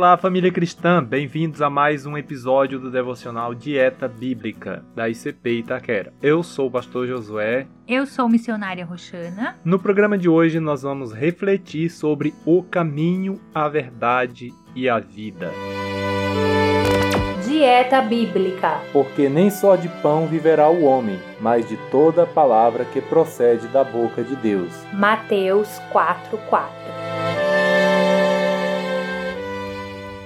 Olá, família cristã, bem-vindos a mais um episódio do devocional Dieta Bíblica da ICP Itaquera. Eu sou o pastor Josué. Eu sou missionária Roxana. No programa de hoje nós vamos refletir sobre o caminho, a verdade e a vida. Dieta Bíblica. Porque nem só de pão viverá o homem, mas de toda palavra que procede da boca de Deus. Mateus 4:4.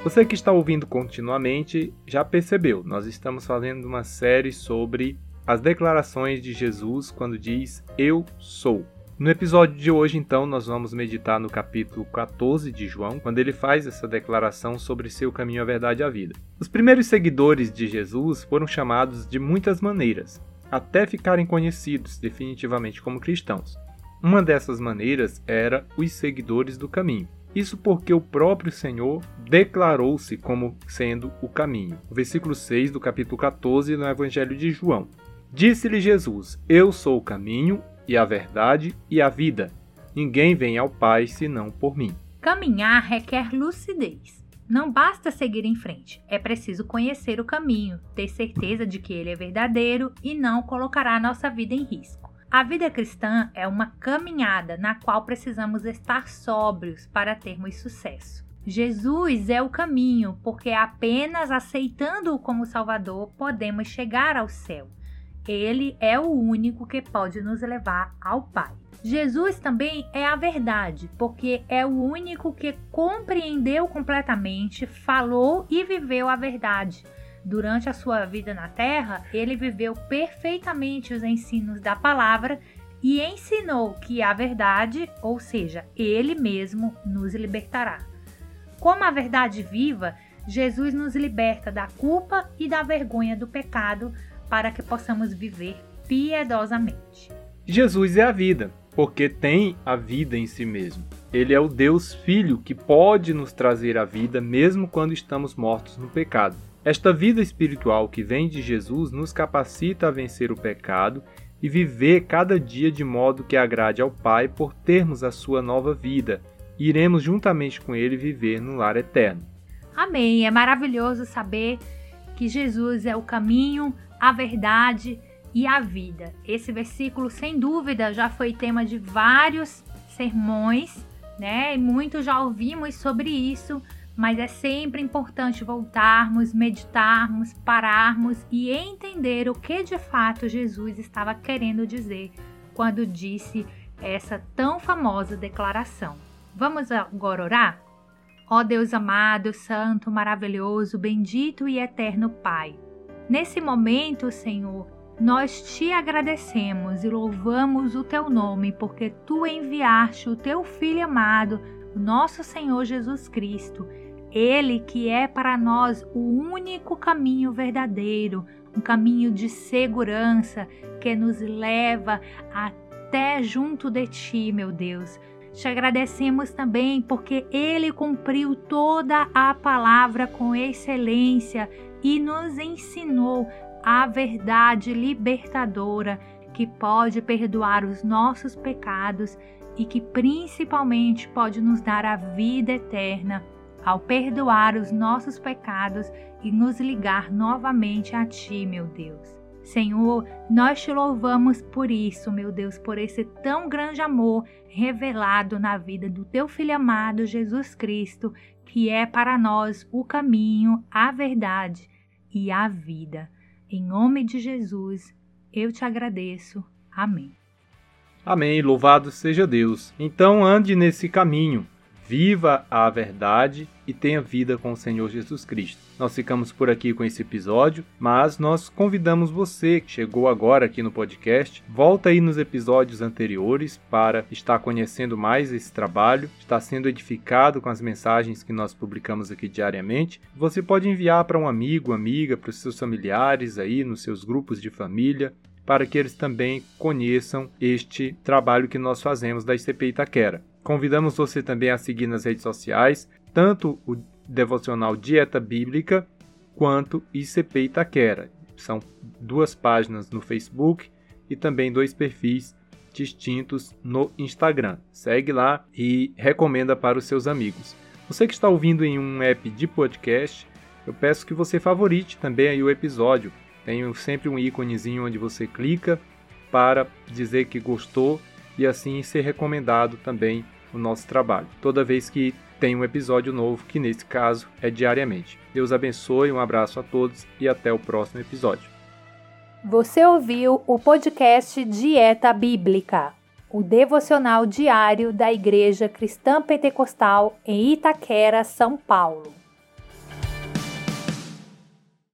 Você que está ouvindo continuamente já percebeu, nós estamos fazendo uma série sobre as declarações de Jesus quando diz Eu sou. No episódio de hoje, então, nós vamos meditar no capítulo 14 de João, quando ele faz essa declaração sobre seu caminho à verdade e à vida. Os primeiros seguidores de Jesus foram chamados de muitas maneiras, até ficarem conhecidos definitivamente como cristãos. Uma dessas maneiras era os seguidores do caminho. Isso porque o próprio Senhor declarou-se como sendo o caminho. Versículo 6 do capítulo 14 no Evangelho de João. Disse-lhe Jesus: Eu sou o caminho e a verdade e a vida. Ninguém vem ao Pai senão por mim. Caminhar requer lucidez. Não basta seguir em frente, é preciso conhecer o caminho, ter certeza de que ele é verdadeiro e não colocará nossa vida em risco. A vida cristã é uma caminhada na qual precisamos estar sóbrios para termos sucesso. Jesus é o caminho, porque apenas aceitando-o como Salvador podemos chegar ao céu. Ele é o único que pode nos levar ao Pai. Jesus também é a verdade, porque é o único que compreendeu completamente, falou e viveu a verdade durante a sua vida na terra, ele viveu perfeitamente os ensinos da palavra e ensinou que a verdade, ou seja, ele mesmo, nos libertará. Como a verdade viva, Jesus nos liberta da culpa e da vergonha do pecado para que possamos viver piedosamente. Jesus é a vida, porque tem a vida em si mesmo. Ele é o Deus Filho que pode nos trazer a vida mesmo quando estamos mortos no pecado. Esta vida espiritual que vem de Jesus nos capacita a vencer o pecado e viver cada dia de modo que agrade ao Pai por termos a sua nova vida. E iremos juntamente com ele viver no lar eterno. Amém. É maravilhoso saber que Jesus é o caminho, a verdade e a vida. Esse versículo, sem dúvida, já foi tema de vários sermões, né? E muitos já ouvimos sobre isso mas é sempre importante voltarmos, meditarmos, pararmos e entender o que de fato Jesus estava querendo dizer quando disse essa tão famosa declaração. Vamos agora orar? Ó Deus amado, santo, maravilhoso, bendito e eterno Pai. Nesse momento, Senhor, nós te agradecemos e louvamos o teu nome, porque tu enviaste o teu Filho amado, nosso Senhor Jesus Cristo ele que é para nós o único caminho verdadeiro, um caminho de segurança que nos leva até junto de ti, meu Deus. Te agradecemos também porque ele cumpriu toda a palavra com excelência e nos ensinou a verdade libertadora que pode perdoar os nossos pecados e que principalmente pode nos dar a vida eterna ao perdoar os nossos pecados e nos ligar novamente a Ti, meu Deus. Senhor, nós te louvamos por isso, meu Deus, por esse tão grande amor revelado na vida do Teu Filho amado Jesus Cristo, que é para nós o caminho, a verdade e a vida. Em nome de Jesus, eu te agradeço. Amém. Amém. Louvado seja Deus. Então ande nesse caminho Viva a verdade e tenha vida com o Senhor Jesus Cristo. Nós ficamos por aqui com esse episódio, mas nós convidamos você que chegou agora aqui no podcast, volta aí nos episódios anteriores para estar conhecendo mais esse trabalho, estar sendo edificado com as mensagens que nós publicamos aqui diariamente. Você pode enviar para um amigo, amiga, para os seus familiares aí nos seus grupos de família, para que eles também conheçam este trabalho que nós fazemos da ICP Itaquera. Convidamos você também a seguir nas redes sociais, tanto o devocional Dieta Bíblica quanto ICP Itaquera. São duas páginas no Facebook e também dois perfis distintos no Instagram. Segue lá e recomenda para os seus amigos. Você que está ouvindo em um app de podcast, eu peço que você favorite também aí o episódio. Tem sempre um íconezinho onde você clica para dizer que gostou e assim ser recomendado também o nosso trabalho. Toda vez que tem um episódio novo, que nesse caso é diariamente. Deus abençoe, um abraço a todos e até o próximo episódio. Você ouviu o podcast Dieta Bíblica, o devocional diário da Igreja Cristã Pentecostal em Itaquera, São Paulo.